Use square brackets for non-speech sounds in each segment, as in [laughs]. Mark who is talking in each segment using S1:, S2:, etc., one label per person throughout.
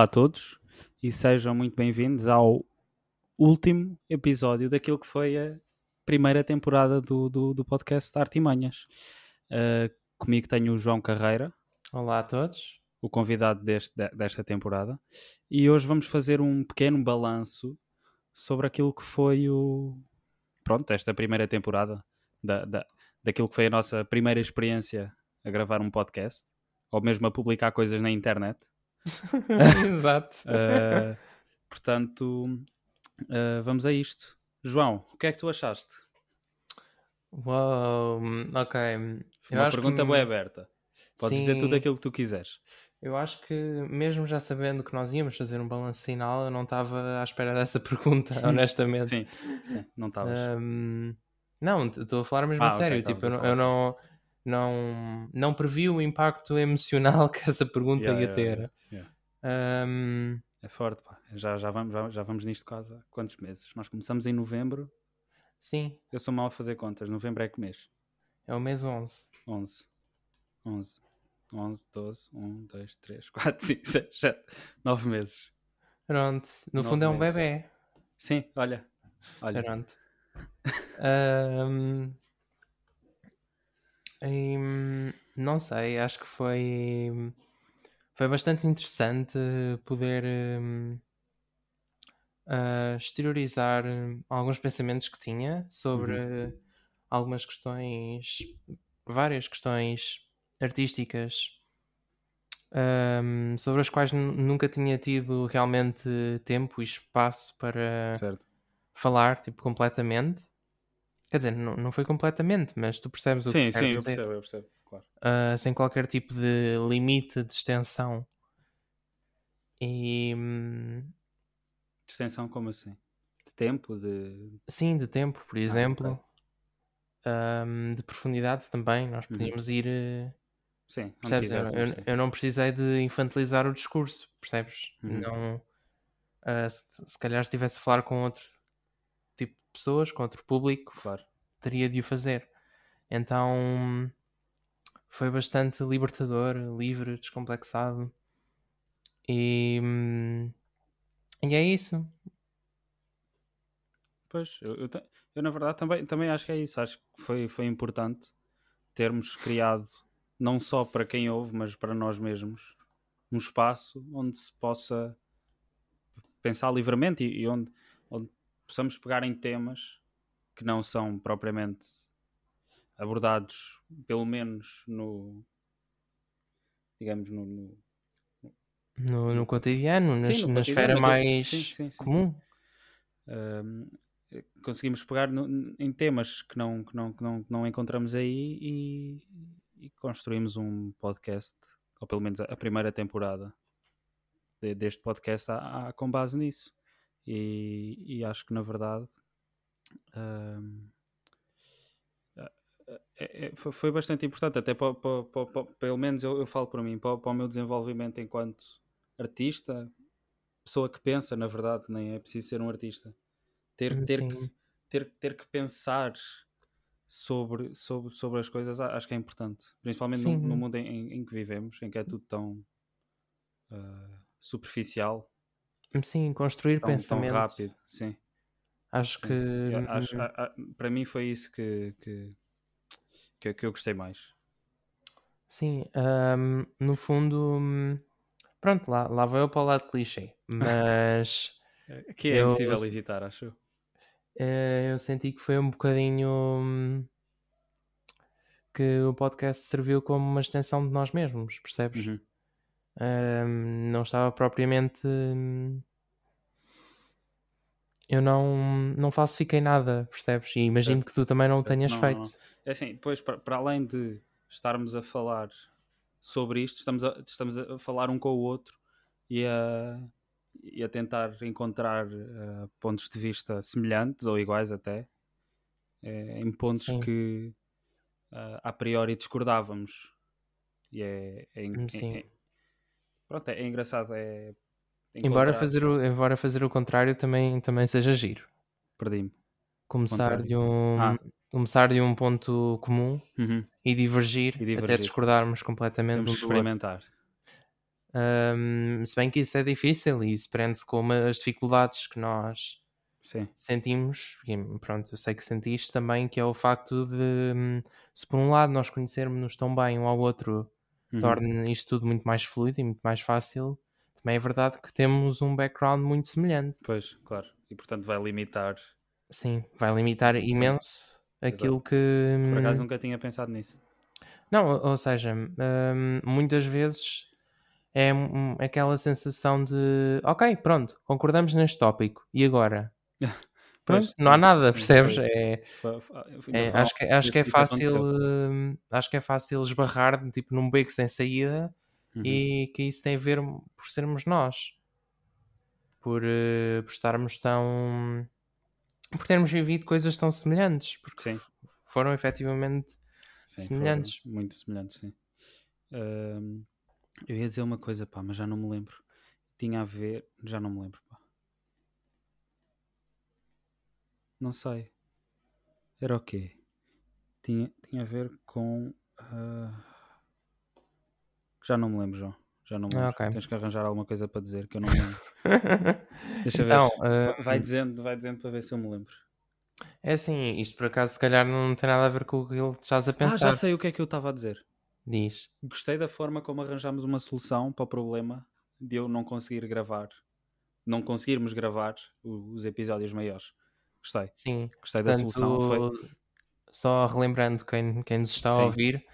S1: Olá a todos e sejam muito bem-vindos ao último episódio daquilo que foi a primeira temporada do, do, do podcast Artimanhas. Uh, comigo tenho o João Carreira.
S2: Olá a todos.
S1: O convidado deste, desta temporada. E hoje vamos fazer um pequeno balanço sobre aquilo que foi o. Pronto, esta primeira temporada. Da, da, daquilo que foi a nossa primeira experiência a gravar um podcast. Ou mesmo a publicar coisas na internet. [laughs] [laughs]
S2: Exato.
S1: uh, portanto, uh, vamos a isto. João, o que é que tu achaste?
S2: Uau, ok.
S1: Foi uma pergunta que... bem aberta. Podes Sim. dizer tudo aquilo que tu quiseres.
S2: Eu acho que, mesmo já sabendo que nós íamos fazer um balanço final, eu não estava à espera dessa [laughs] pergunta, honestamente.
S1: sim, sim, não estavas.
S2: Um, não, estou a falar mesmo ah, a sério. Okay, tipo, eu, eu não, não, não previ o impacto emocional que essa pergunta yeah, ia yeah, ter. Yeah, um...
S1: É forte, pá. Já, já, vamos, já, já vamos nisto quase há quantos meses? Nós começamos em novembro.
S2: Sim.
S1: Eu sou mal a fazer contas. Novembro é que mês?
S2: É o mês 11.
S1: 11. 11. 11, 12, 1, 2, 3, 4, 5, 6, 7, 9 meses.
S2: Pronto. No fundo é um meses. bebê.
S1: Sim, olha. olha.
S2: Pronto. um... Não sei, acho que foi, foi bastante interessante poder uh, exteriorizar alguns pensamentos que tinha sobre uhum. algumas questões, várias questões artísticas um, sobre as quais nunca tinha tido realmente tempo e espaço para
S1: certo.
S2: falar, tipo, completamente. Quer dizer, não, não foi completamente, mas tu percebes o
S1: sim,
S2: que
S1: Sim, sim, eu percebo, eu percebo, claro.
S2: Uh, sem qualquer tipo de limite de extensão. E. Hum,
S1: de extensão como assim? De tempo? De...
S2: Sim, de tempo, por exemplo. Ah, um, de profundidade também. Nós uhum. podíamos uhum. ir. Eh,
S1: sim,
S2: percebes? Eu, eu, eu, não precisei de infantilizar o discurso, percebes? Uhum. Não. Uh, se, se calhar estivesse a falar com outro pessoas, com outro público,
S1: claro.
S2: teria de o fazer. Então foi bastante libertador, livre, descomplexado. E, e é isso.
S1: Pois, eu, eu, eu, na verdade também, também acho que é isso. Acho que foi, foi importante termos criado, não só para quem ouve, mas para nós mesmos, um espaço onde se possa pensar livremente e, e onde, onde possamos pegar em temas que não são propriamente abordados, pelo menos no digamos no, no,
S2: no, no cotidiano, sim, na, na esfera mais sim, sim, comum.
S1: Um, conseguimos pegar no, em temas que não, que não, que não, que não encontramos aí e, e, construímos um podcast, ou pelo menos a, primeira temporada de, deste podcast há, há, com base nisso e, e acho que na verdade um, é, é, foi bastante importante, até para, para, para, pelo menos eu, eu falo para mim, para, o meu desenvolvimento enquanto artista, pessoa que pensa, na verdade, nem é preciso ser um artista, ter, hum, ter, que, ter, ter que pensar sobre, sobre, sobre as coisas acho que é importante, principalmente no, no, mundo em, em, que vivemos, em que é tudo tão uh, superficial
S2: Sim, construir
S1: tão,
S2: pensamentos.
S1: Tão rápido, sim.
S2: Acho
S1: sim.
S2: que.
S1: Acho, a, a, para mim foi isso que, que, que, que eu gostei mais.
S2: Sim, um, no fundo. Hum, pronto, lá, lá vai eu para o lado clichê. Mas. [laughs]
S1: que é eu, impossível evitar, acho.
S2: Eh, eu senti que foi um bocadinho. Hum, que o podcast serviu como uma extensão de nós mesmos, percebes? Uhum não estava propriamente. Eu não, não falsifiquei nada, percebes? E imagino certo. que tu também não certo. tenhas não, feito. Não.
S1: É assim, depois, para, para além de estarmos a falar sobre isto, estamos a, estamos a falar um com o outro e a, e a tentar encontrar uh, pontos de vista semelhantes ou iguais até, é, em pontos Sim. que uh, a priori discordávamos. E é, é, é, é pronto, é, é engraçado. É
S2: embora, fazer o, embora fazer o contrário também, também seja giro.
S1: Perdi-me.
S2: Começar de, um, ah. começar de um ponto comum
S1: uhum.
S2: e, divergir, e, divergir, até discordarmos completamente.
S1: Vamos experimentar.
S2: Ahm, se bem que isso é difícil e isso prende-se com as dificuldades que nós
S1: Sim,
S2: sentimos, e pronto, eu sei que sentiste também, que é o facto de, hum, se por um lado nós conhecermos-nos tão bem um ao outro,
S1: Uhum.
S2: torna isto tudo muito mais fluido e muito mais fácil, também é verdade que temos um background muito semelhante.
S1: Pois, claro. E portanto vai limitar.
S2: Sim, vai limitar imenso aquilo que.
S1: Por acaso
S2: hum,
S1: nunca tinha pensado nisso.
S2: Não, ou seja, hum, muitas vezes é hum, aquela sensação de ok, pronto, concordamos neste tópico, e agora? [laughs] Pronto,
S1: Pois,
S2: não há nada, percebes? É,
S1: foi- foi- ainda
S2: é,
S1: foi
S2: acho, que, acho que é fácil hum, acho que é fácil esbarrar tipo, num beco sem saída
S1: Uhum.
S2: e que isso tem a ver por sermos nós, por, eh, por estarmos tão. por termos vivido coisas tão semelhantes, porque
S1: Sim.
S2: foram efetivamente.
S1: Sim,
S2: semelhantes.
S1: foram Muito semelhantes, sim. Ahm, eu ia dizer uma coisa, pá, mas já não me lembro. Tinha a ver. Já não me lembro, pá. Não sei. Era o quê? Tinha, tinha a ver com. ah, Já não me lembro, João. Já não me
S2: Ah,
S1: lembro.
S2: ok.
S1: Tens que arranjar alguma coisa para dizer que eu não me lembro. [laughs] Deixa
S2: então,
S1: ver.
S2: eh,
S1: Vai- Vai dizendo, vai dizendo para ver se eu me lembro.
S2: é assim, isto por acaso se calhar não tem nada a ver com o que ele estás a
S1: Ah,
S2: pensar.
S1: já sei o que é que eu estava a dizer.
S2: Diz.
S1: Gostei da forma como arranjámos uma solução para o problema de eu não conseguir gravar, não conseguirmos gravar os episódios maiores. Gostei,
S2: Sim.
S1: gostei da solução. Foi
S2: Portanto, só relembrando quem, quem nos está
S1: Sim,
S2: a ouvir,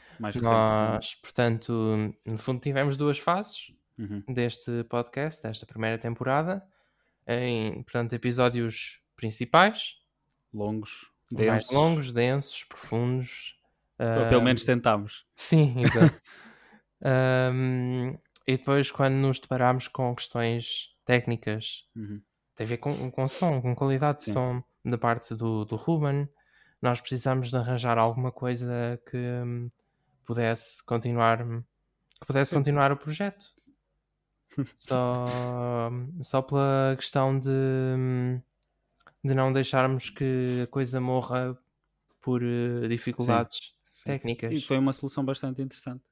S2: nós, portanto, no fundo tivemos duas fases
S1: Uhum.
S2: deste podcast, desta primeira temporada, em, portanto, episódios principais,
S1: Longos, densos.
S2: longos, densos, profundos.
S1: Ou Pelo menos tentámos.
S2: Sim, [laughs] exato. Ahm, e depois, quando nos deparámos com questões técnicas,
S1: Uhum.
S2: tem a ver com, com som, com qualidade de
S1: Sim.
S2: som da parte do, do Ruben, nós precisamos de arranjar alguma coisa que hum, pudesse continuar que pudesse
S1: Sim.
S2: continuar o projeto. [laughs] Só, só pela questão de, hum, de não deixarmos que a coisa morra por eh, dificuldades
S1: Sim. E
S2: técnicas.
S1: foi uma solução bastante interessante,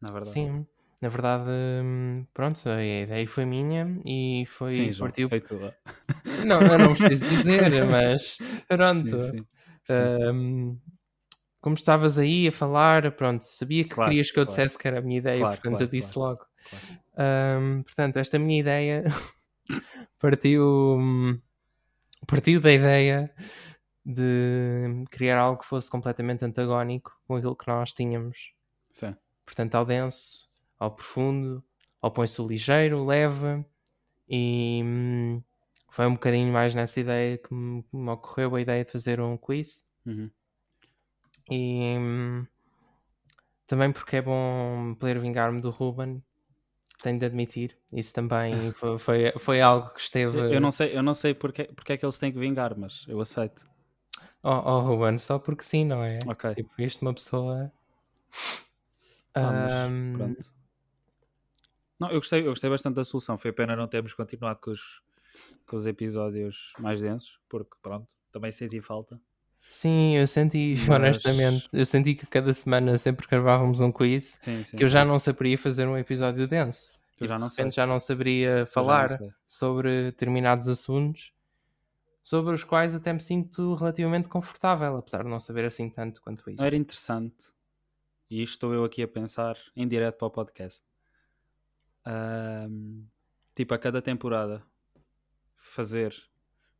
S1: na verdade.
S2: Sim, na verdade, hum, pronto, a ideia foi minha e foi
S1: Sim, João,
S2: partiu.
S1: foi tua. [laughs]
S2: Não, eu não preciso dizer, [laughs] mas pronto.
S1: Sim, sim.
S2: Hum, como estavas aí a falar, pronto, sabia que
S1: Claro,
S2: querias que eu
S1: claro.
S2: dissesse que era a minha ideia,
S1: Claro,
S2: portanto eu disse logo. Hum, portanto, esta minha ideia [laughs] partiu, hum, partiu da ideia de criar algo que fosse completamente antagónico com aquilo que nós tínhamos
S1: Sim.
S2: portanto ao denso, ao profundo, ao põe-se o ligeiro, leve e hum, foi um bocadinho mais nessa ideia que me, ocorreu a ideia de fazer um quiz
S1: Uhum.
S2: e hum, também porque é bom poder vingar-me do Ruben tenho de admitir isso também [laughs] foi, foi, foi algo que esteve
S1: Eu não sei, eu não sei porque, porque é que eles têm que vingar, mas eu aceito.
S2: oh, oh, Ruben, só porque sim, não é?
S1: Ok.
S2: tipo, isto uma pessoa
S1: Ah, mas
S2: hum,
S1: pronto. Não, eu gostei, eu gostei bastante da solução. Foi pena não termos continuado com os, com os episódios mais densos, porque pronto, também senti falta.
S2: Sim, eu senti, [laughs]
S1: Mas-
S2: honestamente, eu senti que cada semana, sempre gravávamos um quiz,
S1: Sim, sim.
S2: que eu já não saberia fazer um episódio denso.
S1: Eu já não sei.
S2: já não saberia
S1: não
S2: falar
S1: sei.
S2: sobre determinados assuntos sobre os quais até me sinto relativamente confortável, apesar de não saber assim tanto quanto isso.
S1: Não era interessante. E estou eu aqui a pensar em direto para o podcast. Ahm, tipo, a cada temporada fazer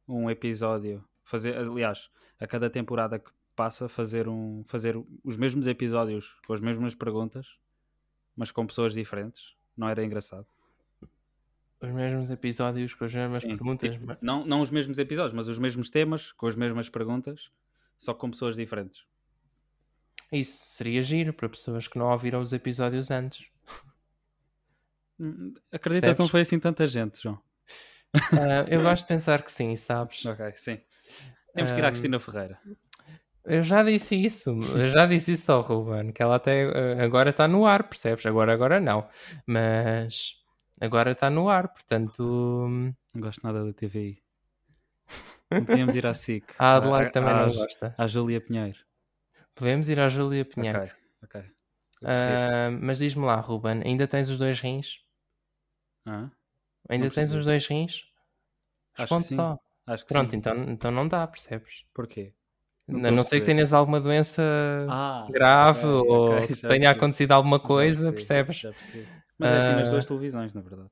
S1: um episódio, fazer, aliás, a cada temporada que passa fazer um fazer os mesmos episódios com as mesmas perguntas, mas com pessoas diferentes. Não era engraçado?
S2: Os mesmos episódios com as mesmas
S1: Sim,
S2: perguntas.
S1: tipo,
S2: mas-
S1: não, não os mesmos episódios, mas os mesmos temas, com as mesmas perguntas, só com pessoas diferentes.
S2: Isso seria giro para pessoas que não ouviram os episódios antes.
S1: Acredita que não
S2: Percebes?
S1: foi assim tanta gente, João.
S2: Ah, eu gosto de pensar que sim, sabes? [laughs]
S1: Ok, sim. Temos que ir à
S2: Ahm,
S1: Cristina Ferreira.
S2: Eu já disse isso, eu já disse isso ao Ruben, que ela até eh, agora está no ar, percebes? Agora, agora não, mas agora está no ar, portanto hum,
S1: Não gosto nada da TVI. Não podíamos ir à SIC. [laughs]
S2: a Adelaide também
S1: à-
S2: não gosta.
S1: À Júlia Pinheiro.
S2: Podemos ir à Júlia Pinheiro.
S1: Ok, ok.
S2: Ah, mas diz-me lá, Ruben, ainda tens os dois rins?
S1: Hã?
S2: Ainda tens os dois rins?
S1: Acho que
S2: Responde
S1: sim.
S2: só.
S1: Acho que
S2: Pronto,
S1: sim.
S2: então, então não dá, percebes?
S1: Porquê? Não
S2: A não ser que tenhas alguma doença
S1: Ah,
S2: grave
S1: ok,
S2: ou
S1: ok,
S2: que
S1: já
S2: tenha
S1: percebi.
S2: acontecido alguma
S1: Já
S2: coisa,
S1: percebi,
S2: percebes?
S1: já. Mas é assim nas
S2: Ah.
S1: duas televisões, na verdade.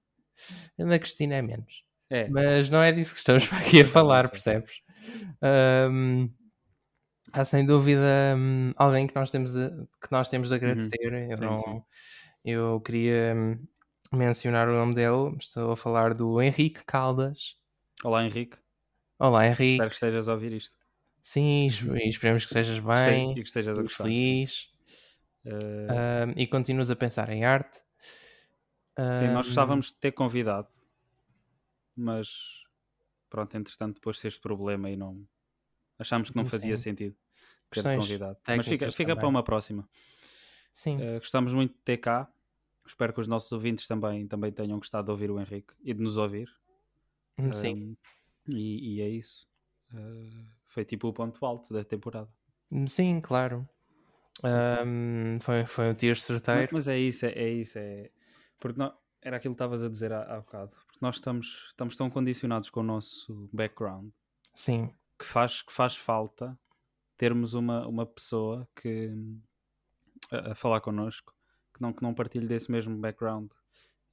S2: Na Cristina é menos.
S1: É.
S2: Mas não é disso que estamos [laughs] aqui a
S1: não
S2: falar, percebes? Ahm, há sem dúvida hum, alguém que nós temos de, que nós temos de agradecer. Eu,
S1: Uhum. Sim,
S2: não,
S1: sim.
S2: eu queria hum, mencionar o nome dele. Estou a falar do Henrique Caldas.
S1: Olá, Henrique.
S2: Olá, Henrique.
S1: Espero que estejas a ouvir isto.
S2: Sim, es- esperemos que estejas bem,
S1: e que estejas a gostar.
S2: feliz
S1: Eh,
S2: hum, e continuas a pensar em arte.
S1: Sim, nós gostávamos de ter convidado, mas pronto, entretanto, depois de este problema e não achámos que não fazia
S2: Sim.
S1: sentido ter convidado. Mas fica, fica para uma próxima.
S2: Sim,
S1: Eh, gostamos muito de ter cá. Espero que os nossos ouvintes também, também tenham gostado de ouvir o Henrique e de nos ouvir.
S2: hum, sim.
S1: Um, e, e é isso. Eh, foi tipo o ponto alto da temporada.
S2: Hum, Sim, claro. Hum, foi, foi um tiro certeiro.
S1: mas é isso, é, é isso. É... Porque nó- era aquilo que estavas a dizer há, há bocado. Porque nós estamos, estamos tão condicionados com o nosso background
S2: Sim,
S1: que faz, que faz falta termos uma, uma pessoa que a, a falar connosco que não, que não partilhe desse mesmo background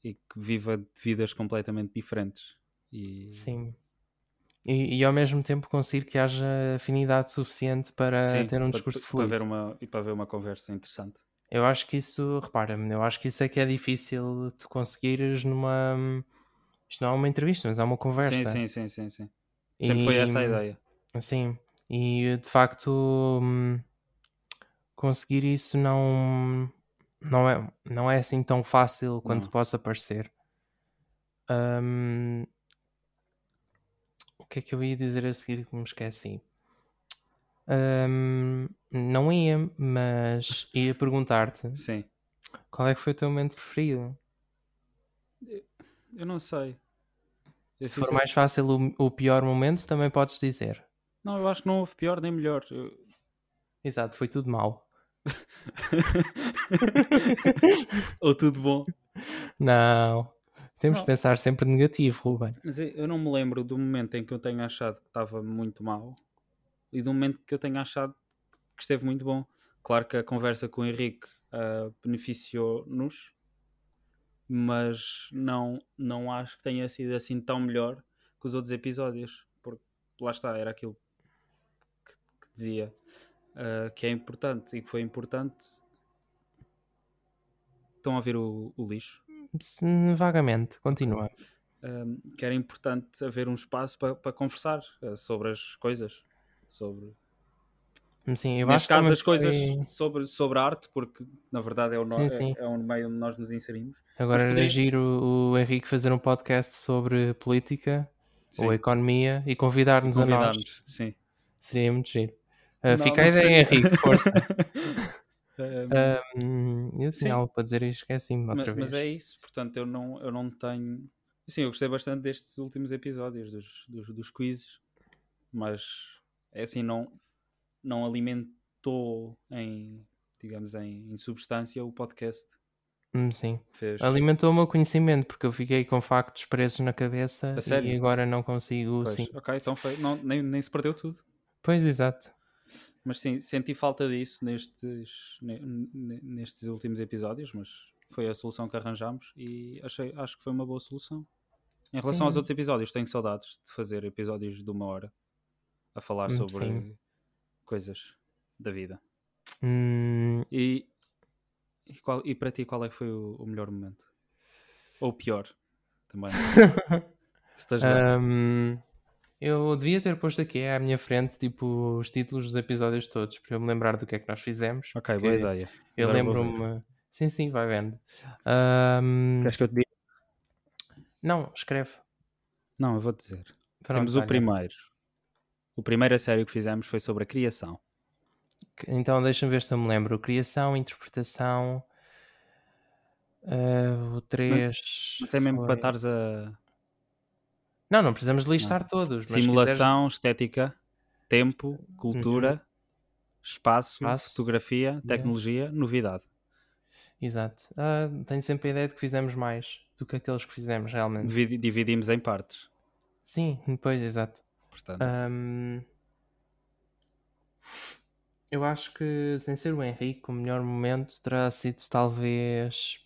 S1: e que viva vidas completamente diferentes. E,
S2: sim. E, e ao mesmo tempo conseguir que haja afinidade suficiente para
S1: Sim,
S2: ter um
S1: para-
S2: discurso
S1: para,
S2: fluido.
S1: ver uma, e para ver uma conversa interessante.
S2: Eu acho que isso, repara-me, eu acho que isso é que é difícil tu conseguires numa. Isto não é uma entrevista, mas é uma conversa.
S1: Sim, sim, sim, sim, sim. Sempre foi essa a ideia.
S2: Sim, e de facto hum, conseguir isso não, não, é, não é assim tão fácil quanto
S1: Não.
S2: possa parecer. Hum, o que é que eu ia dizer a seguir que me esqueci? Hum, não ia, mas ia perguntar-te
S1: Sim.
S2: qual é que foi o teu momento preferido?
S1: Eu não sei. Eu
S2: Se for mais fácil o, o pior momento, também podes dizer.
S1: Não, eu acho que não houve pior nem melhor. Eu-
S2: Exato, foi tudo mau. [laughs] [laughs]
S1: Ou tudo bom.
S2: Não, temos
S1: Não.
S2: de pensar sempre negativo, Ruben.
S1: Mas eu não me lembro do momento em que eu tenha achado que estava muito mal e do momento que eu tenha achado que esteve muito bom. Claro que a conversa com o Henrique ah, beneficiou-nos, mas não, não acho que tenha sido assim tão melhor que os outros episódios. Porque lá está, era aquilo que, que dizia ah, que é importante e que foi importante. Estão a ouvir o- o lixo?
S2: Vagamente, continua.
S1: um, que era importante haver um espaço para para conversar uh, sobre as coisas. Sobre,
S2: Sim, eu
S1: neste
S2: acho que
S1: caso, as coisas
S2: foi-
S1: sobre, sobre arte, porque na verdade é o, no,
S2: Sim,
S1: é-
S2: sim.
S1: é, o meio onde nós nos inserimos.
S2: Agora era
S1: poderia-
S2: giro o Henrique fazer um podcast sobre política
S1: Sim,
S2: ou economia e convidar-nos a nós.
S1: Sim.
S2: Seria muito giro. Ah,
S1: Não,
S2: fica a ideia. Henrique, força. [laughs]
S1: Um,
S2: eu tinha algo para dizer e esqueci-me
S1: mas,
S2: outra vez.
S1: mas é isso, portanto, eu não, eu não tenho. Sim, eu gostei bastante destes últimos episódios, dos, dos, dos quizzes, mas é assim, não, não alimentou em, digamos, em, em substância o podcast.
S2: Hum, sim.
S1: Fez.
S2: Alimentou o meu conhecimento porque eu fiquei com factos presos na cabeça e agora não consigo.
S1: Pois,
S2: Sim.
S1: Ok, então foi. Não, nem, nem se perdeu tudo.
S2: Pois, exato.
S1: Mas sim, senti falta disso nestes, ne- ne- nestes últimos episódios, mas foi a solução que arranjámos e achei, acho que foi uma boa solução. Em relação aos
S2: Sim.
S1: outros episódios, tenho saudades de fazer episódios de uma hora a falar
S2: Hum,
S1: sobre
S2: sim.
S1: coisas da vida.
S2: Hum,
S1: E, e, qual- e para ti, qual é que foi o, o melhor momento? Ou o pior? Também. [laughs] Se estás
S2: hum, eu devia ter posto aqui à minha frente tipo os títulos dos episódios todos para eu me lembrar do que é que nós fizemos.
S1: ok, boa ideia.
S2: Eu lembro-me. Sim, sim, vai vendo. Hum,
S1: Queres que eu te diga?
S2: Não, escreve.
S1: Não, eu vou dizer.
S2: Pronto,
S1: Temos o
S2: olha.
S1: primeiro. O primeiro a sério que fizemos foi sobre a criação.
S2: Então deixa-me ver se eu me lembro. Criação, interpretação. ah, o 3.
S1: Mas é mesmo para estares a
S2: Não, não precisamos listar todos. mas se
S1: simulação, estética, tempo, cultura, espaço,
S2: Uhum. Espaço,
S1: fotografia, tecnologia, novidade.
S2: quiseres- Exato. Ah, tenho sempre a ideia de que fizemos mais. do que aqueles que fizemos realmente.
S1: Dividi- Dividimos em partes.
S2: Sim, [laughs] pois, exato.
S1: Portanto,
S2: Ahm, eu acho que, sem ser o Henrique, o melhor momento terá sido talvez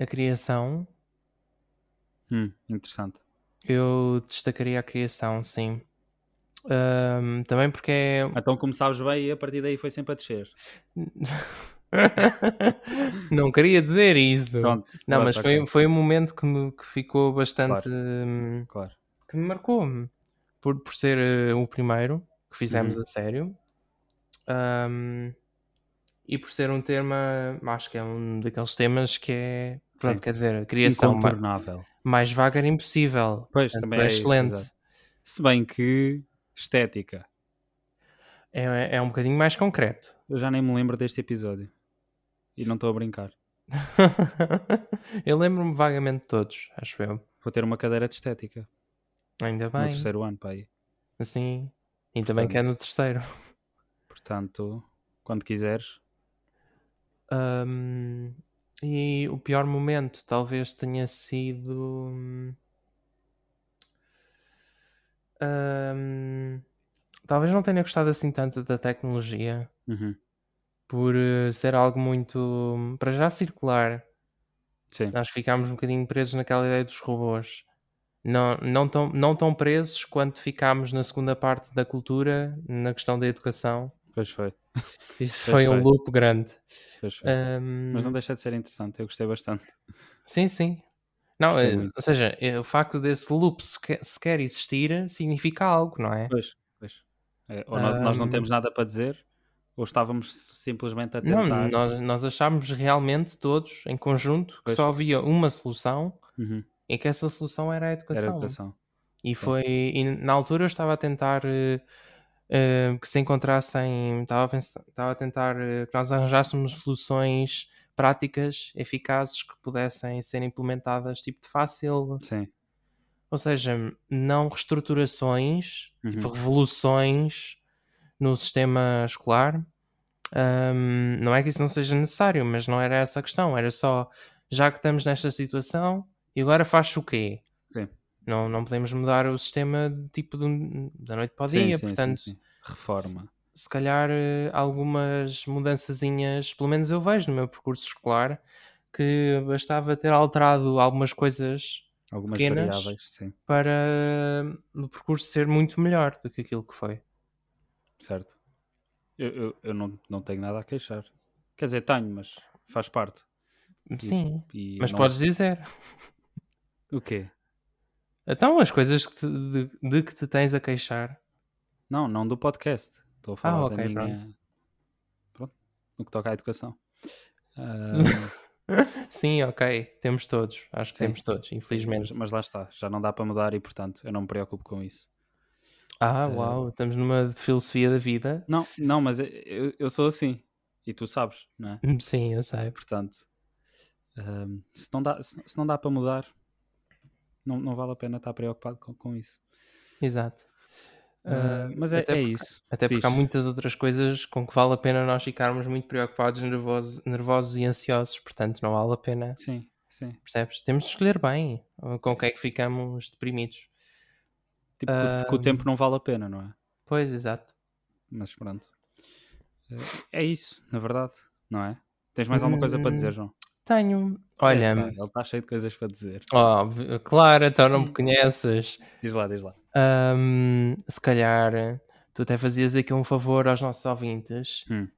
S2: a criação.
S1: hum, interessante.
S2: Eu destacaria a criação, sim. Ahm, também porque é.
S1: Então começámos bem e a partir daí foi sempre a descer. [laughs]
S2: Não queria dizer isso.
S1: Pronto.
S2: Não,
S1: pronto,
S2: mas foi,
S1: ok,
S2: foi um momento que, me, que ficou bastante. hum,
S1: Claro.
S2: que me marcou por, por ser eh, o primeiro que fizemos
S1: Uhum.
S2: a sério Ahm, e por ser um tema, acho que é um daqueles temas que é, pronto,
S1: Sim.
S2: quer dizer, a criação
S1: Incontornável.
S2: Mais vaga era impossível.
S1: Pois,
S2: Portanto,
S1: também
S2: é
S1: é isso,
S2: excelente.
S1: exato. Se bem que estética.
S2: É, é um bocadinho mais concreto.
S1: Eu já nem me lembro deste episódio. E não estou a brincar. [laughs]
S2: eu lembro-me vagamente de todos, acho eu.
S1: Vou ter uma cadeira de estética
S2: Ainda
S1: no
S2: bem.
S1: terceiro ano, aí.
S2: Assim. Ainda bem que é no terceiro.
S1: Portanto, quando quiseres.
S2: Ahm, e o pior momento talvez tenha sido. hum, ahm, talvez não tenha gostado assim tanto da tecnologia
S1: Uhum.
S2: por eh, ser algo muito. para já circular.
S1: Sim,
S2: Nós ficámos um bocadinho presos naquela ideia dos robôs. Não, não, tão, não tão presos quanto ficámos na segunda parte da cultura, na questão da educação.
S1: pois foi.
S2: Isso
S1: Pois
S2: foi um
S1: foi.
S2: loop grande.
S1: Foi.
S2: Ahm,
S1: Mas não deixa de ser interessante. Eu gostei bastante.
S2: Sim, sim. Não, eh, ou seja, eh, o facto desse loop sequer, sequer existir significa algo, não é?
S1: Pois, pois. É, ou nós, nós não temos nada para dizer, ou estávamos simplesmente a
S2: Não,
S1: tentar.
S2: nós, nós achámos realmente todos, em conjunto, que
S1: Pois.
S2: só havia uma solução
S1: Uhum.
S2: e que essa solução era a educação.
S1: Era educação.
S2: E foi. E na altura eu estava a tentar eh, que se encontrassem. Estava a, pensar, estava a tentar eh, que nós arranjássemos soluções práticas, eficazes, que pudessem ser implementadas tipo de fácil.
S1: Sim.
S2: Ou seja, não reestruturações,
S1: Uhum.
S2: tipo revoluções no sistema escolar. Ahm, não é que isso não seja necessário, mas não era essa a questão. Era só, já que estamos nesta situação, e agora faz o quê?
S1: Sim.
S2: Não, não podemos mudar o sistema tipo de da noite para o
S1: Sim,
S2: dia,
S1: sim,
S2: portanto,
S1: sim. Reforma.
S2: se calhar eh, algumas mudançazinhas, pelo menos eu vejo no meu percurso escolar, que bastava ter alterado algumas coisas
S1: Algumas
S2: pequenas.
S1: variáveis,
S2: para o percurso ser muito melhor do que aquilo que foi.
S1: Certo. Eu, eu, eu não, não tenho nada a queixar. Quer dizer, tenho, mas faz parte.
S2: Sim,
S1: E
S2: mas
S1: não-
S2: podes dizer.
S1: O quê?
S2: Então, as coisas que te- de, de que te tens a queixar.
S1: Não, não do podcast. Estou a falar
S2: Ah, ok,
S1: da minha...
S2: pronto.
S1: Pronto. No que toca à educação. [laughs] Ah,
S2: Sim, ok, temos todos. Acho que
S1: Sim.
S2: temos todos, infelizmente.
S1: mas, mas lá está. Já não dá para mudar e, portanto, eu não me preocupo com isso.
S2: Ah,
S1: Eh,
S2: uau, estamos numa filosofia da vida.
S1: Não, não, mas eu- eu, sou assim. E tu sabes, não é?
S2: Sim, eu sei.
S1: Portanto, ahm, se, não dá, se, se não dá para mudar, não, não vale a pena estar preocupado com, com isso.
S2: Exato.
S1: Ah,
S2: Ah,
S1: mas é, é
S2: porque-
S1: isso.
S2: Até porque há
S1: Diz.
S2: muitas outras coisas com que vale a pena nós ficarmos muito preocupados, nervosos, nervosos e ansiosos. Portanto, não vale a pena.
S1: Sim, sim.
S2: Percebes? Temos de escolher bem uh, com o que é que ficamos deprimidos.
S1: Tipo, que o- que o tempo não vale a pena, não é?
S2: Pois, exato.
S1: Mas pronto. É é isso, na verdade, não é? Tens mais alguma coisa para dizer, João?
S2: Tenho. Olha,
S1: Epá, ele está cheio de coisas para dizer.
S2: óbvio, claro, então não me conheces.
S1: Diz lá, diz lá.
S2: Ahm, se calhar tu até fazias aqui um favor aos nossos ouvintes
S1: Hum.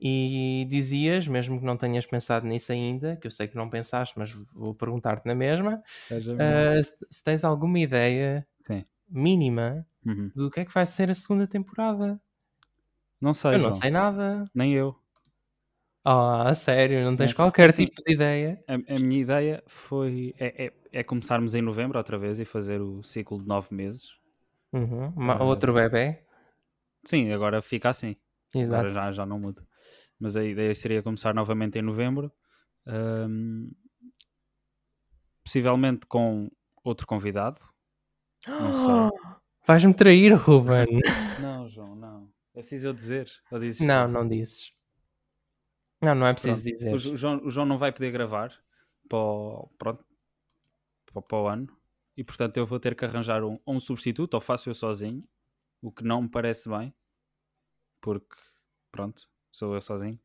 S2: e dizias, mesmo que não tenhas pensado nisso ainda, que eu sei que não pensaste, mas vou perguntar-te na mesma, ah, se, se tens alguma ideia
S1: Sim.
S2: mínima
S1: Uhum.
S2: do que é que vai ser a segunda temporada.
S1: Não sei,
S2: eu não
S1: João.
S2: sei nada.
S1: Nem eu.
S2: Ah, sério, não tens
S1: É,
S2: qualquer tipo de ideia.
S1: A, a minha ideia foi é, é, é começarmos em novembro outra vez e fazer o ciclo de nove meses.
S2: Uhum. Uma-
S1: Ah.
S2: Outro bebê.
S1: Sim, agora fica assim. Agora
S2: Exato.
S1: já, já não muda. Mas a ideia seria começar novamente em novembro. ahm, possivelmente com outro convidado. Não sei. [gasps]
S2: Vais-me trair, Ruben.
S1: Não, João, não. É preciso eu dizer. Dizes
S2: não, não dizes. Não, não é preciso
S1: Pronto.
S2: dizer.
S1: O, Jo- o João, o João não vai poder gravar. Para o- pronto, para, para o ano e portanto eu vou ter que arranjar um, um substituto ou faço eu sozinho, o que não me parece bem, porque pronto, sou eu sozinho.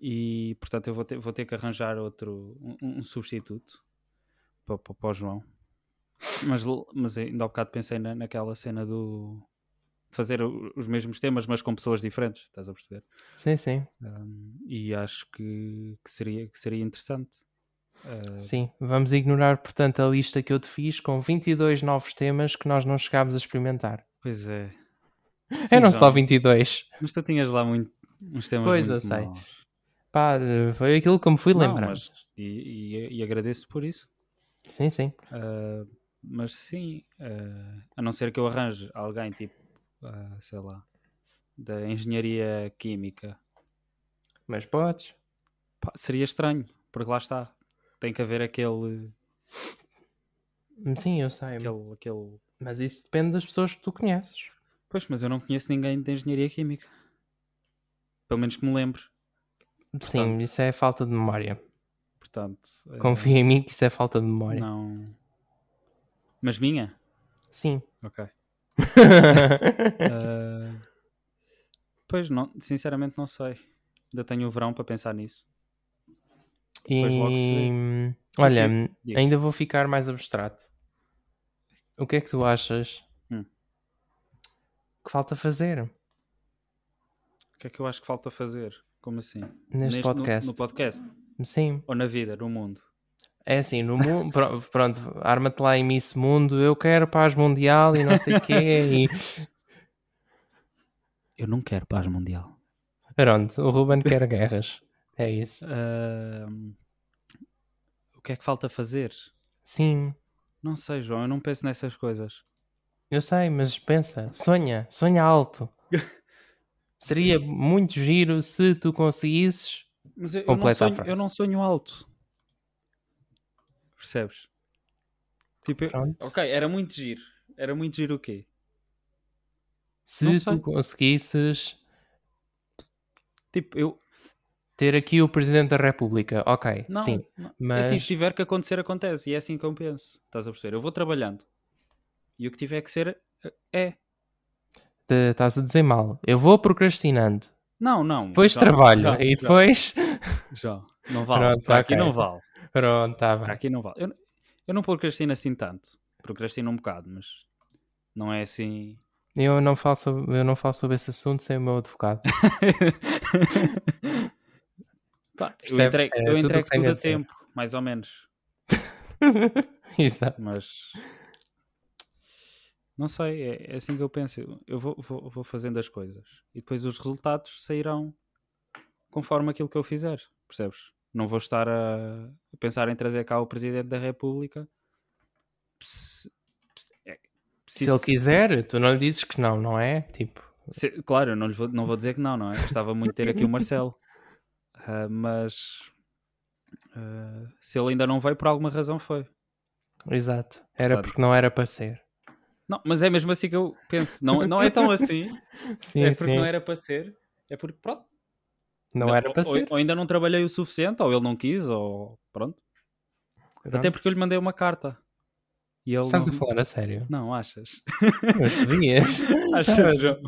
S1: E portanto eu vou ter, vou ter que arranjar outro um, um substituto para, para, para o João. Mas, mas ainda há bocado pensei na, naquela cena do fazer os mesmos temas, mas com pessoas diferentes, estás a perceber?
S2: Sim, sim.
S1: Um, e acho que, que, seria, que seria interessante. Uh...
S2: Sim, vamos ignorar, portanto, a lista que eu te fiz com 22 novos temas que nós não chegámos a experimentar.
S1: Pois é. [laughs]
S2: Sim, Eram só 22.
S1: Mas tu tinhas lá muito, uns temas
S2: Pois,
S1: muito
S2: eu sei.
S1: novos.
S2: Pá, foi aquilo que me fui
S1: mas- e, e- e agradeço por isso.
S2: Sim, sim.
S1: Uh, mas sim, uh, a não ser que eu arranje alguém tipo, uh, sei lá, da engenharia química,
S2: Mas podes.
S1: Pá, seria estranho, porque lá está, tem que haver aquele,
S2: Sim, eu sei.
S1: aquele, aquele...
S2: Mas isso depende das pessoas que tu conheces.
S1: Pois, mas eu não conheço ninguém de engenharia química. Pelo menos que me lembre.
S2: Sim,
S1: Portanto-
S2: isso é falta de memória.
S1: Portanto, uh,
S2: Confia em mim que isso é falta de memória.
S1: não. Mas minha?
S2: Sim.
S1: Ok. Uh, pois, não, sinceramente não sei. Ainda tenho o verão para pensar nisso.
S2: E olha,
S1: Sim,
S2: ainda vou ficar mais abstrato. O que é que tu achas
S1: Hum.
S2: que falta fazer
S1: O que é que eu acho que falta fazer? Como assim?
S2: neste
S1: no-
S2: podcast?
S1: No, podcast?
S2: Sim,
S1: Ou na vida, no mundo?
S2: É assim, no mundo, pronto, arma-te lá em Miss Mundo, eu quero paz mundial e não sei o quê, e
S1: Eu não quero paz mundial.
S2: pronto, o Ruben quer guerras. É isso.
S1: Ahm, o que é que falta fazer?
S2: Sim,
S1: Não sei, João, eu não penso nessas coisas.
S2: eu sei, mas pensa, sonha, sonha alto. [laughs] Seria muito giro se tu conseguisses.
S1: Mas eu, eu, não, sonho,
S2: frase.
S1: eu não sonho alto. Percebes? Tipo, eu- ok, era muito giro. Era muito giro o quê?
S2: Se tu conseguisses
S1: Tipo, eu.
S2: ter aqui o Presidente da República, ok,
S1: Não,
S2: sim,
S1: não.
S2: mas
S1: Assim, se tiver que acontecer, acontece. E é assim que eu penso. Estás a perceber? Eu vou trabalhando. E o que tiver que ser, é.
S2: te- estás a dizer mal. Eu vou procrastinando,
S1: Não, não.
S2: depois
S1: já,
S2: trabalho
S1: já,
S2: e depois.
S1: Já. Não [laughs] vale.
S2: Pronto,
S1: Para aqui
S2: ok.
S1: não vale.
S2: Pronto, tá bem.
S1: aqui não vale. Eu, eu não procrastino assim tanto. Procrastino um bocado, mas não é assim.
S2: Eu não falo sobre, eu não falo sobre esse assunto sem o meu advogado. [laughs]
S1: Pá, eu entrego,
S2: É
S1: eu
S2: tudo
S1: entrego tudo
S2: a
S1: tempo, mais ou menos. [laughs]
S2: Exato.
S1: Mas não sei, é, é assim que eu penso. Eu- Eu vou, vou, vou fazendo as coisas e depois os resultados sairão conforme aquilo que eu fizer, percebes? Não vou estar a, pensar em trazer cá o Presidente da República. Se, se- é-
S2: Se ele quiser, tu não lhe dizes que não, não é? Tipo,
S1: se- claro, eu não, vou, não vou dizer que não, não é? Gostava muito de ter aqui o Marcelo. [laughs] Ah, mas ah, se ele ainda não veio, por alguma razão foi.
S2: exato. Era
S1: Portanto-
S2: porque não era para ser.
S1: Não, mas é mesmo assim que eu penso. Não, não é tão assim. [laughs]
S2: Sim,
S1: é porque
S2: sim.
S1: não era para ser. É porque, pronto.
S2: Não era para
S1: ou,
S2: ser.
S1: Ou ainda não trabalhei o suficiente, ou ele não quis, ou pronto.
S2: Pronto.
S1: Até porque eu lhe mandei uma carta. E ele
S2: Estás
S1: não...
S2: a falar a sério?
S1: Não, achas?
S2: Mas podias. [laughs]
S1: achas, João?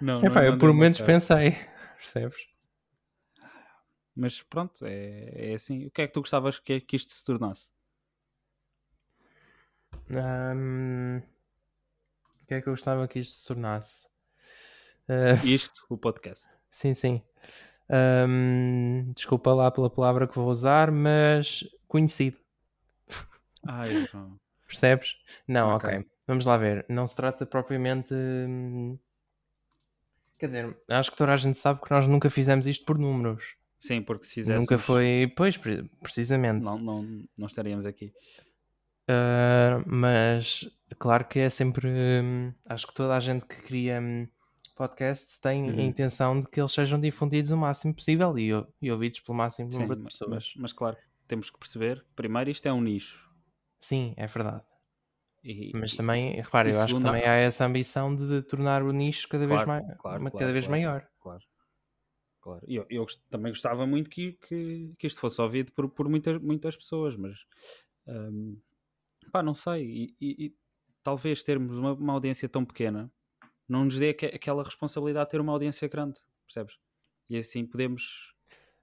S1: Não,
S2: Epá,
S1: não
S2: eu por momentos
S1: carta.
S2: pensei. Percebes?
S1: Mas pronto, é, é assim. O que é que tu gostavas que, que isto se tornasse?
S2: Hum, O que é que eu gostava que isto se tornasse? Ah,
S1: Isto, o podcast.
S2: sim, sim. Hum, desculpa lá pela palavra que vou usar, mas conhecido.
S1: Ai, João.
S2: Percebes? Não,
S1: Ok.
S2: ok. Vamos lá ver. Não se trata propriamente. hum, Quer dizer, acho que toda a gente sabe que nós nunca fizemos isto por números.
S1: Sim, porque se fizéssemos...
S2: Nunca foi. Pois, pre- precisamente.
S1: Não, não, não estaríamos aqui.
S2: Uh, mas claro que é sempre. hum, acho que toda a gente que cria podcasts tem
S1: Uhum.
S2: a intenção de que eles sejam difundidos o máximo possível e, e ouvidos pelo máximo
S1: Sim,
S2: número de
S1: mas,
S2: pessoas.
S1: mas, mas claro, temos que perceber. Primeiro, isto é um nicho.
S2: Sim, é verdade.
S1: E,
S2: Mas também, repare, eu acho que também há essa ambição de tornar o nicho cada vez,
S1: Claro,
S2: mais,
S1: claro,
S2: uma-
S1: claro,
S2: cada vez maior.
S1: Claro. Claro. E eu, eu também gostava muito que, que, que isto fosse ouvido por, por muitas, muitas pessoas, mas hum, pá, não sei. E, e- e talvez termos uma, uma audiência tão pequena não nos dê aque- aquela responsabilidade de ter uma audiência grande, percebes? E assim podemos.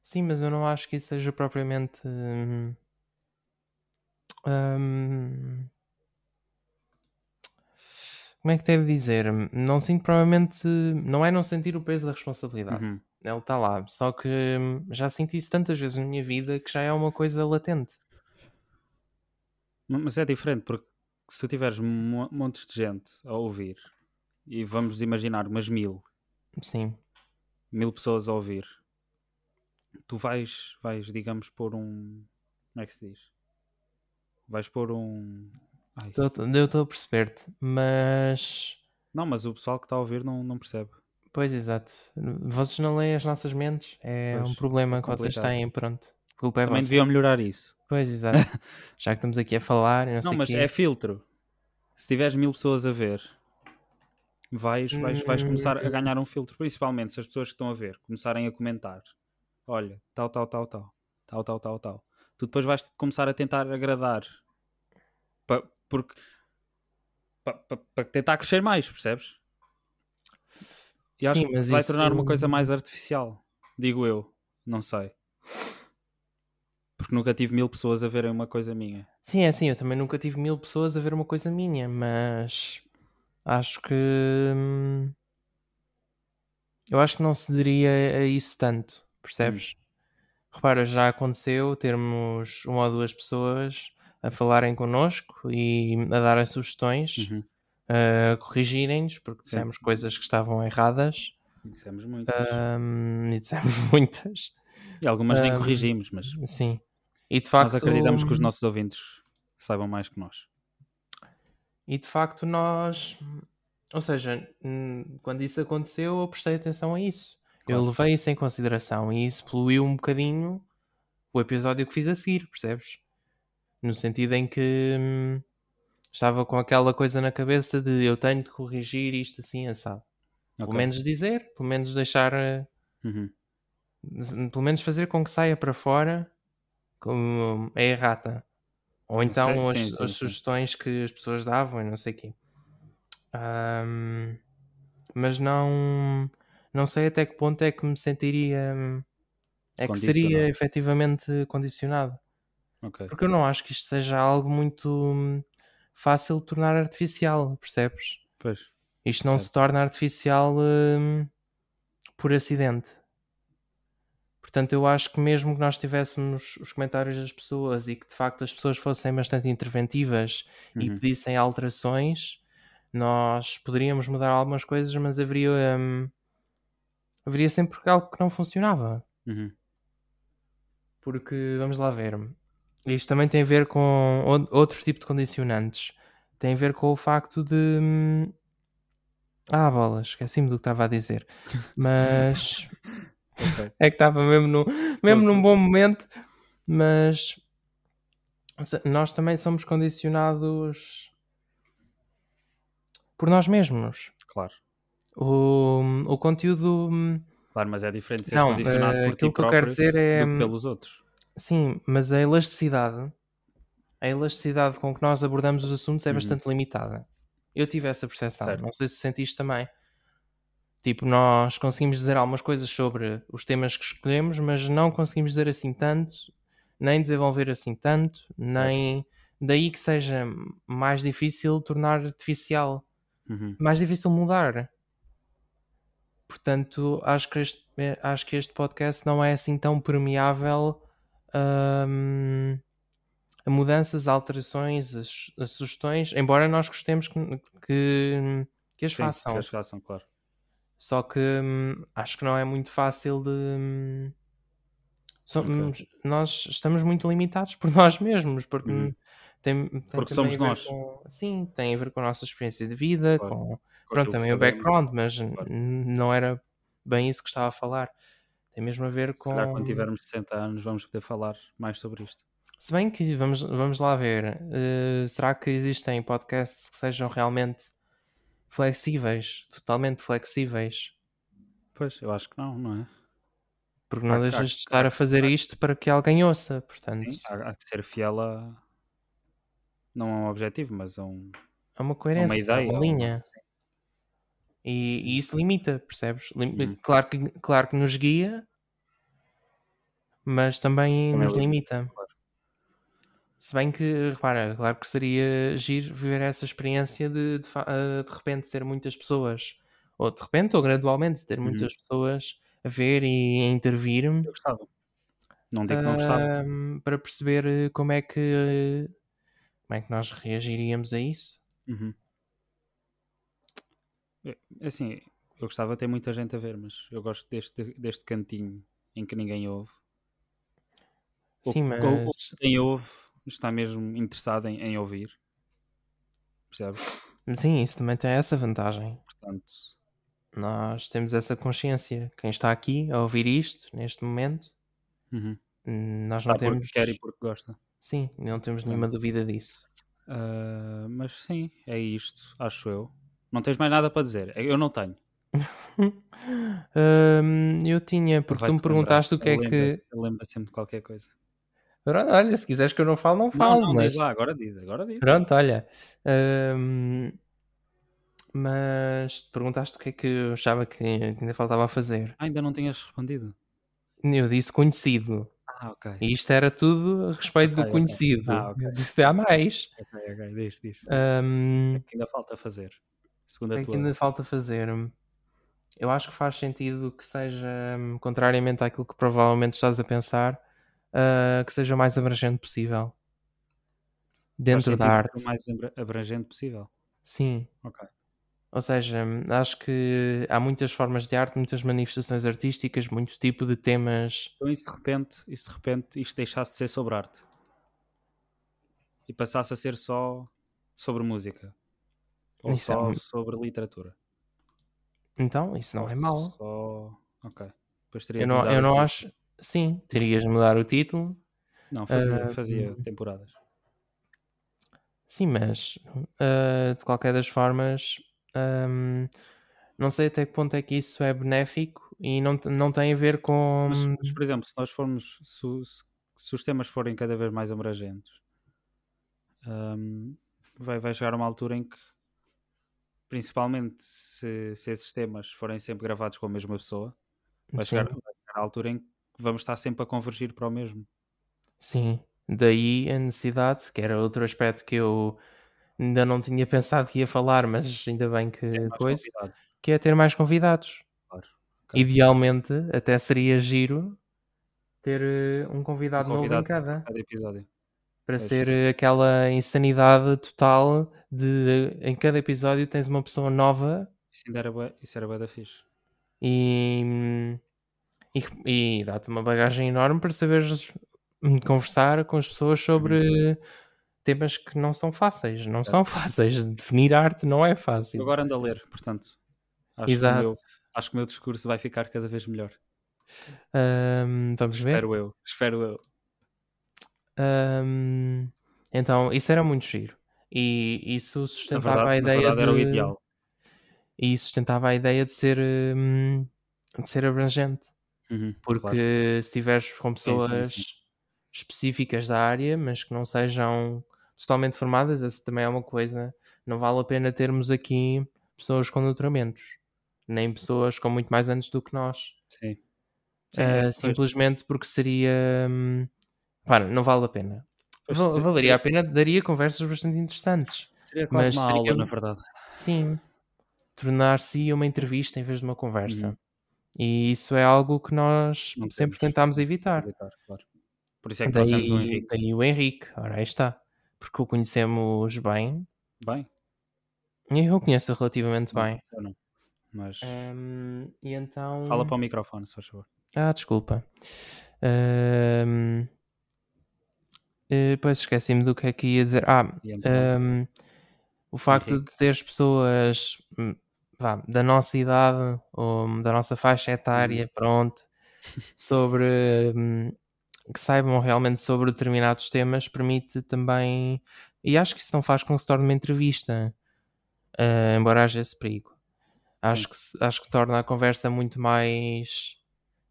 S2: Sim, mas eu não acho que isso seja propriamente. hum, hum, como é que devo dizer? Não sinto provavelmente. Não é não sentir o peso da responsabilidade.
S1: Uhum.
S2: Ele está lá. Só que hum, já senti isso tantas vezes na minha vida que já é uma coisa latente.
S1: Ma- Mas é diferente, porque se tu tiveres mo- montes de gente a ouvir, e vamos imaginar umas mil,
S2: Sim.
S1: mil pessoas a ouvir, tu vais, vais digamos, pôr um. Como é que se diz? Vais pôr um. Ai,
S2: Eu estou a perceber-te, mas.
S1: Não, mas o pessoal que está a ouvir não, não percebe.
S2: Pois, exato. Vocês não leem as nossas mentes? É
S1: Pois,
S2: um problema que vocês
S1: complicado.
S2: têm, pronto. A culpa é
S1: Também
S2: vossa.
S1: deviam melhorar isso.
S2: Pois, exato. [laughs] Já que estamos aqui a falar, não,
S1: Não, mas
S2: quê.
S1: é filtro. Se tiveres mil pessoas a ver, vais, vais, vais começar a ganhar um filtro. Principalmente se as pessoas que estão a ver começarem a comentar: olha, tal, tal, tal, tal, tal, tal, tal, tal. Tu depois vais começar a tentar agradar. Pa, porque. Para tentar crescer mais, percebes? E acho
S2: Sim,
S1: que vai
S2: isso-
S1: tornar uma coisa mais artificial. Digo eu. Não sei. Porque nunca tive mil pessoas a verem uma coisa minha.
S2: Sim, é assim, eu também nunca tive mil pessoas a ver uma coisa minha, mas acho que hum, eu acho que não se diria a isso tanto, percebes? Repara, já aconteceu termos uma ou duas pessoas a falarem connosco e a darem sugestões,
S1: Uhum.
S2: a corrigirem-nos, porque
S1: Sim.
S2: dissemos coisas que estavam erradas
S1: Dissemos muito.
S2: hum, e dissemos [laughs] muitas.
S1: E algumas nem
S2: Ahm,
S1: corrigimos, mas
S2: Sim. E de facto,
S1: nós acreditamos que os nossos ouvintes saibam mais que nós.
S2: E de facto nós, ou seja, quando isso aconteceu, eu prestei atenção a isso. Eu
S1: Claro.
S2: levei isso em consideração e isso poluiu um bocadinho o episódio que fiz a seguir, percebes? No sentido em que hum, estava com aquela coisa na cabeça de eu tenho de corrigir isto assim assado. Pelo
S1: Ok.
S2: menos dizer, pelo menos deixar, eh,
S1: Uhum.
S2: pelo menos fazer com que saia para fora como é errata. Ou então
S1: Sim,
S2: as,
S1: sim,
S2: as sugestões que as pessoas davam e não sei o quê. Ahm, mas não, não sei até que ponto é que me sentiria. É que seria efetivamente condicionado.
S1: Ok.
S2: Porque eu não acho que isto seja algo muito hum, fácil de tornar artificial, percebes?
S1: Pois.
S2: Isto não
S1: Certo.
S2: se torna artificial hum, por acidente. Portanto, eu acho que mesmo que nós tivéssemos os comentários das pessoas e que de facto as pessoas fossem bastante interventivas e
S1: Uhum.
S2: pedissem alterações, nós poderíamos mudar algumas coisas, mas haveria, hum, haveria sempre algo que não funcionava.
S1: Uhum.
S2: Porque, vamos lá ver, isto também tem a ver com outro tipo de condicionantes. Tem a ver com o facto de. hum, Ah, bolas, esqueci-me do que estava a dizer. [laughs] Mas. É que estava mesmo, no, mesmo num bom momento. Mas. Nós também somos condicionados por nós mesmos.
S1: Claro.
S2: O, o conteúdo.
S1: Claro, mas é diferente ser
S2: Não,
S1: condicionado por ti
S2: que eu quero dizer é, hum,
S1: pelos outros.
S2: Sim, mas a elasticidade, a elasticidade com que nós abordamos os assuntos é
S1: Uhum.
S2: bastante limitada. Eu tive essa percepção,
S1: Certo.
S2: não sei se sentiste também. Tipo, nós conseguimos dizer algumas coisas sobre os temas que escolhemos, mas não conseguimos dizer assim tanto, nem desenvolver assim tanto, nem daí que seja mais difícil tornar artificial,
S1: Uhum.
S2: mais difícil mudar. Portanto, acho que este, acho que este podcast não é assim tão permeável hum, a mudanças, a alterações, as, as sugestões, embora nós gostemos que, que, que as
S1: Sim,
S2: façam.
S1: que as façam, claro.
S2: Só que hum, acho que não é muito fácil de. hum, somos- Nós estamos muito limitados por [laughs] nós mesmos, porque
S1: Uhum.
S2: tem, tem
S1: Porque somos nós.
S2: com- sim, tem a ver com a nossa experiência de vida,
S1: Claro.
S2: com,
S1: Com
S2: pronto, também o background, mas
S1: Claro.
S2: não era bem isso que estava a falar. Tem mesmo a ver
S1: Se
S2: com.
S1: calhar quando tivermos 60 anos vamos poder falar mais sobre isto.
S2: Se bem que vamos, vamos lá ver, eh, será que existem podcasts que sejam realmente flexíveis, totalmente flexíveis?
S1: Pois, eu acho que não, não é?
S2: Porque não
S1: Há- há-
S2: deixas de
S1: há
S2: estar a
S1: que-
S2: fazer
S1: há
S2: isto para que alguém ouça, portanto.
S1: Sim, há, há que ser fiel a, não a um objetivo, mas a, um,
S2: a uma coerência,
S1: a uma ideia.
S2: a uma
S1: a um-
S2: linha.
S1: sim.
S2: E, e isso limita, percebes? Lim-
S1: Uhum.
S2: Claro, que, claro que nos guia, mas também,
S1: Também
S2: nos
S1: limita,
S2: limita. Se bem que, repara, claro que seria giro viver essa experiência de de, ah, de repente ser muitas pessoas, ou de repente ou gradualmente ter
S1: Uhum.
S2: muitas pessoas a ver e a intervir
S1: Eu gostava. Não digo que não gostava.
S2: para perceber eh, como é que como é que nós reagiríamos a isso.
S1: Uhum. É, Assim, eu gostava de ter muita gente a ver, mas eu gosto deste, deste cantinho em que ninguém ouve. Ou-
S2: Sim,
S1: ou- ou
S2: mas
S1: quem ouve está mesmo interessado em, em ouvir. Percebes?
S2: sim, isso também tem essa vantagem.
S1: Portanto,
S2: Nós temos essa consciência. Quem está aqui a ouvir isto neste momento,
S1: uhum.
S2: hum, nós
S1: está
S2: não temos.
S1: porque quer e porque gosta.
S2: Sim, não temos nenhuma dúvida disso.
S1: Ah, mas sim, é isto, acho eu. Não tens mais nada para dizer? Eu não tenho. [laughs]
S2: Hum, eu tinha, porque tu me perguntaste o que é
S1: lembrar.
S2: que.
S1: Ele lembra- ele lembra sempre de qualquer coisa.
S2: Pronto, olha, se quiseres que eu não falo, não
S1: Não,
S2: falo,
S1: não,
S2: mas.
S1: diz lá, agora diz, agora diz.
S2: Pronto, olha. hum, mas te perguntaste o que é que eu achava que ainda faltava a fazer.
S1: Ah, ainda não tinhas respondido.
S2: Eu disse conhecido.
S1: Ah, ok.
S2: E isto era tudo a respeito
S1: Ok,
S2: do conhecido.
S1: Ah, ok.
S2: Disse há mais.
S1: Ok, ok, diz, diz.
S2: Hum,
S1: O que ainda falta fazer? Segundo
S2: o
S1: a
S2: é que
S1: tua.
S2: ainda falta fazer? Eu acho que faz sentido que seja, hum, contrariamente àquilo que provavelmente estás a pensar, ah, que seja o mais abrangente possível. Dentro da arte.
S1: O mais abra- abrangente possível.
S2: Sim.
S1: Ok.
S2: Ou seja, acho que há muitas formas de arte, muitas manifestações artísticas, muito tipo de temas.
S1: Então, se de repente, se de repente isto deixasse de ser sobre arte? E passasse a ser só sobre música? Ou
S2: Isso é
S1: só
S2: um-
S1: sobre literatura?
S2: Então, isso não
S1: Ou
S2: é mau.
S1: Só... Ok.
S2: Eu não, eu não
S1: título.
S2: acho. Sim, terias de mudar o título.
S1: Não, fazia,
S2: Ah,
S1: fazia
S2: hum.
S1: temporadas.
S2: Sim, mas ah, de qualquer das formas, ahm, não sei até que ponto é que isso é benéfico e não, não tem a ver com.
S1: Mas, mas, por exemplo, se nós formos, se, se- se os temas forem cada vez mais abrangentes, hum, vai, vai chegar uma altura em que, principalmente se, se esses temas forem sempre gravados com a mesma pessoa, vai
S2: Sim.
S1: chegar, vai chegar a altura em que vamos estar sempre a convergir para o mesmo.
S2: Sim, daí a necessidade, que era outro aspecto que eu ainda não tinha pensado que ia falar, mas ainda bem que coisa,
S1: convidados,
S2: que é ter mais convidados.
S1: claro. Ok.
S2: Idealmente, até seria giro ter eh, um convidado, novo em
S1: convidado.
S2: cada,
S1: Cada episódio.
S2: para
S1: Pois.
S2: ser eh, aquela insanidade total de em cada episódio tens uma pessoa nova
S1: Isso ainda era isso era bué da fixe.
S2: e, e, e dá-te uma bagagem enorme para saberes conversar com as pessoas sobre temas que não são fáceis. Não são [laughs] fáceis. Definir arte não é
S1: Eu
S2: fácil.
S1: agora ando a ler, portanto, acho, que o
S2: Exato.
S1: meu, acho que o meu discurso vai ficar cada vez melhor.
S2: Hum, vamos ver.
S1: Espero eu, espero eu.
S2: Hum, então, isso era muito giro. E isso sustentava
S1: verdade,
S2: a ideia
S1: verdade era o
S2: de...
S1: ideal.
S2: E isso sustentava a ideia de ser, hum, de ser abrangente.
S1: Uhum,
S2: Porque
S1: claro.
S2: se estiveres com
S1: sim,
S2: pessoas
S1: sim.
S2: específicas da área, mas que não sejam totalmente formadas, essa também é uma coisa. Não vale a pena termos aqui pessoas com doutoramentos, nem pessoas com muito mais anos do que nós.
S1: Sim. Sim, pois,
S2: simplesmente porque seria. hum, Para, não vale a pena. Val- valeria a pena, daria conversas bastante interessantes.
S1: Seria quase
S2: mas
S1: uma
S2: seria-
S1: aula, na verdade.
S2: Sim, tornar-se uma entrevista em vez de uma conversa.
S1: Uhum.
S2: E isso é algo que nós
S1: Não
S2: sempre
S1: temos,
S2: tentámos evitar.
S1: evitar, claro. Por isso é que trouxemos o
S2: Daí,
S1: Henrique.
S2: daí o Henrique, ora aí está. Porque o conhecemos bem.
S1: Bem,
S2: eu o conheço relativamente
S1: não,
S2: bem.
S1: eu não. Mas
S2: Hum, e então.
S1: fala para o microfone, se faz favor.
S2: Ah, desculpa. Hum, eh, Depois esqueci-me do que é que ia dizer. Ah,
S1: E então,
S2: o facto
S1: Henrique.
S2: de teres pessoas hum, vá, da nossa idade ou da nossa faixa
S1: Uhum.
S2: etária, pronto, sobre hum, que saibam realmente sobre determinados temas, permite também, e acho que isso não faz com que se torne uma entrevista, eh, embora haja esse perigo. Acho
S1: Sim.
S2: que, acho que torna a conversa muito mais.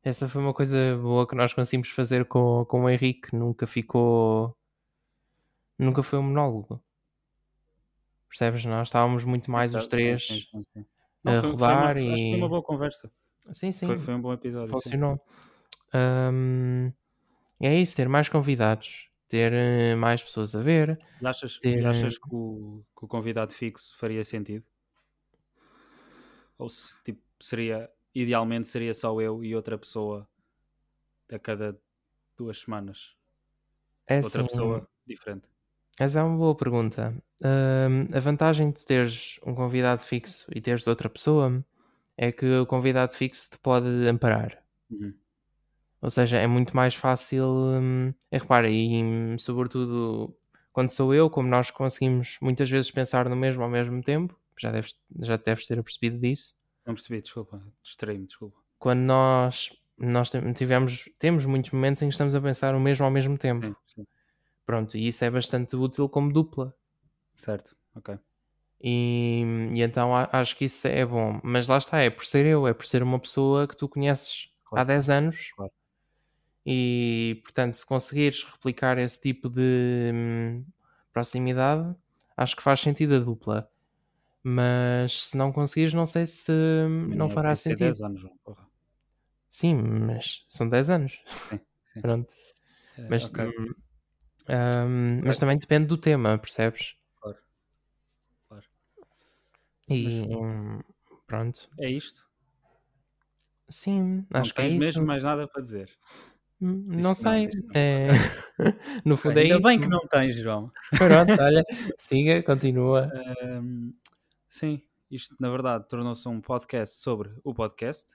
S2: Essa foi uma coisa boa que nós conseguimos fazer com, com o Henrique, nunca ficou. Nunca foi um monólogo. Percebes? Nós estávamos muito mais os três
S1: sim, sim, sim.
S2: A
S1: Não, foi, foi uma,
S2: rodar
S1: que foi uma
S2: e.
S1: boa conversa.
S2: Sim, sim,
S1: Foi, foi um bom episódio.
S2: funcionou. É isso, ter mais convidados, ter eh, mais pessoas a ver.
S1: E achas,
S2: Ter,
S1: e achas
S2: eh,
S1: que, o, que o convidado fixo faria sentido? Ou se tipo, seria, idealmente seria só eu e outra pessoa a cada duas semanas?
S2: É
S1: outra
S2: assim,
S1: pessoa diferente.
S2: Essa é uma boa pergunta. A vantagem de teres um convidado fixo e teres outra pessoa é que o convidado fixo te pode amparar.
S1: Uhum.
S2: Ou seja, é muito mais fácil. Hum, é, repara, e hum, sobretudo quando sou eu, como nós conseguimos muitas vezes pensar no mesmo ao mesmo tempo, já deves, já deves ter percebido disso.
S1: Não percebi, desculpa. Distraí-me, desculpa.
S2: Quando nós, nós tivemos, temos muitos momentos em que estamos a pensar o mesmo ao mesmo tempo.
S1: Sim, sim.
S2: Pronto, e isso é bastante útil como dupla.
S1: Certo, ok.
S2: E, e então acho que isso é bom. Mas lá está, é por ser eu, é por ser uma pessoa que tu conheces há
S1: Claro.
S2: 10 anos.
S1: Claro.
S2: E portanto, se conseguires replicar esse tipo de hum, proximidade, acho que faz sentido a dupla. Mas se não conseguires, não sei se hum, não
S1: é
S2: fará sentido.
S1: 10 anos, porra.
S2: Sim, mas são 10 anos.
S1: Sim, sim. [laughs]
S2: Pronto.
S1: Eh,
S2: Mas,
S1: ok,
S2: hum, hum, mas também depende do tema, percebes?
S1: claro. Claro.
S2: E hum, pronto.
S1: É isto?
S2: Sim,
S1: Não
S2: acho que é
S1: tens
S2: isso.
S1: mesmo mais nada para dizer.
S2: Hum,
S1: Diz
S2: Não
S1: não,
S2: sei.
S1: não.
S2: É... [laughs] no fundo é
S1: Ainda
S2: isso.
S1: bem que não tens, João.
S2: Pronto, olha, siga, continua. [laughs]
S1: Ahm, sim, isto na verdade tornou-se um podcast sobre o podcast.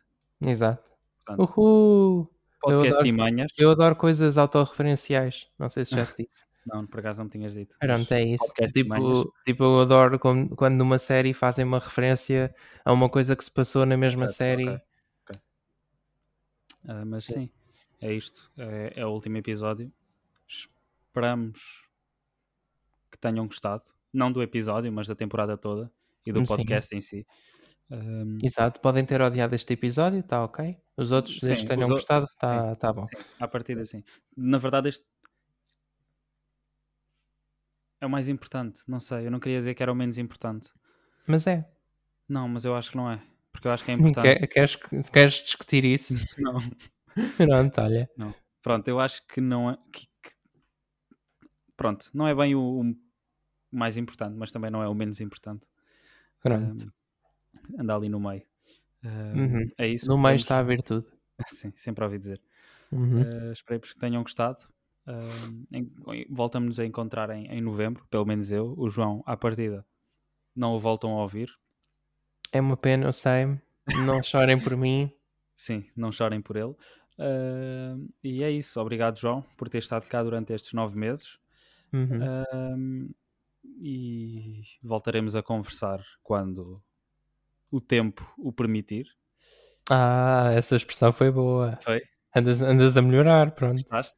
S2: Exato.
S1: Portanto,
S2: Uhul! Eu
S1: podcast
S2: adoro,
S1: e manhas.
S2: eu adoro coisas autorreferenciais. Não sei se já te disse. [laughs]
S1: Não, por acaso não me tinhas dito.
S2: Pronto, é isso. Tipo, tipo, eu adoro quando, quando numa série fazem uma referência a uma coisa que se passou na mesma
S1: Certo,
S2: série.
S1: ok, ok. Ah, mas
S2: Sim.
S1: sim, é isto. É, é o último episódio. Esperamos que tenham gostado. Não do episódio, mas da temporada toda e do
S2: Sim.
S1: podcast em si. Ahm,
S2: Exato, podem ter odiado este episódio, está ok. Os outros,
S1: Sim,
S2: desde que tenham gostado, está tá bom.
S1: à partida, sim. Na verdade, este é o mais importante. Não sei, eu não queria dizer que era o menos importante.
S2: Mas é.
S1: Não, mas eu acho que não é. Porque eu acho que é [laughs] importante.
S2: Quer- queres, queres discutir isso? [laughs]
S1: Não.
S2: Pronto, olha.
S1: Pronto, eu acho que não é. que- que- Pronto, não é bem o, o mais importante, mas também não é o menos importante.
S2: Pronto.
S1: Ahm, anda ali no meio. Ahm,
S2: Uhum.
S1: É isso.
S2: No meio
S1: vamos-
S2: está a virtude. [laughs]
S1: Sim, sempre ouvi dizer.
S2: Uhum.
S1: Uh, esperemos que tenham gostado. Uh, Voltamos a encontrar em, em novembro, pelo menos eu. O João, à partida, não o voltam a ouvir.
S2: É uma pena, eu sei. Não chorem por mim. [laughs]
S1: Sim, não chorem por ele. Uh, e é isso. Obrigado, João, por ter estado cá durante estes nove meses.
S2: Uhum.
S1: Um, e voltaremos a conversar quando o tempo o permitir.
S2: Ah, essa expressão foi boa.
S1: Foi?
S2: Andas, andas a melhorar, pronto.
S1: Gostaste?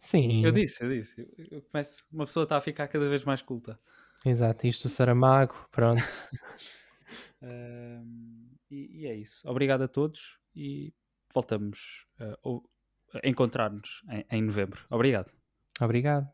S2: Sim,
S1: Eu disse, eu disse. Eu- começo, uma pessoa está a ficar cada vez mais culta.
S2: exato. Isto o Saramago, pronto. [laughs]
S1: Um, e, e é isso. Obrigado a todos e voltamos uh, ou- a encontrar-nos em, em novembro. Obrigado.
S2: Obrigado.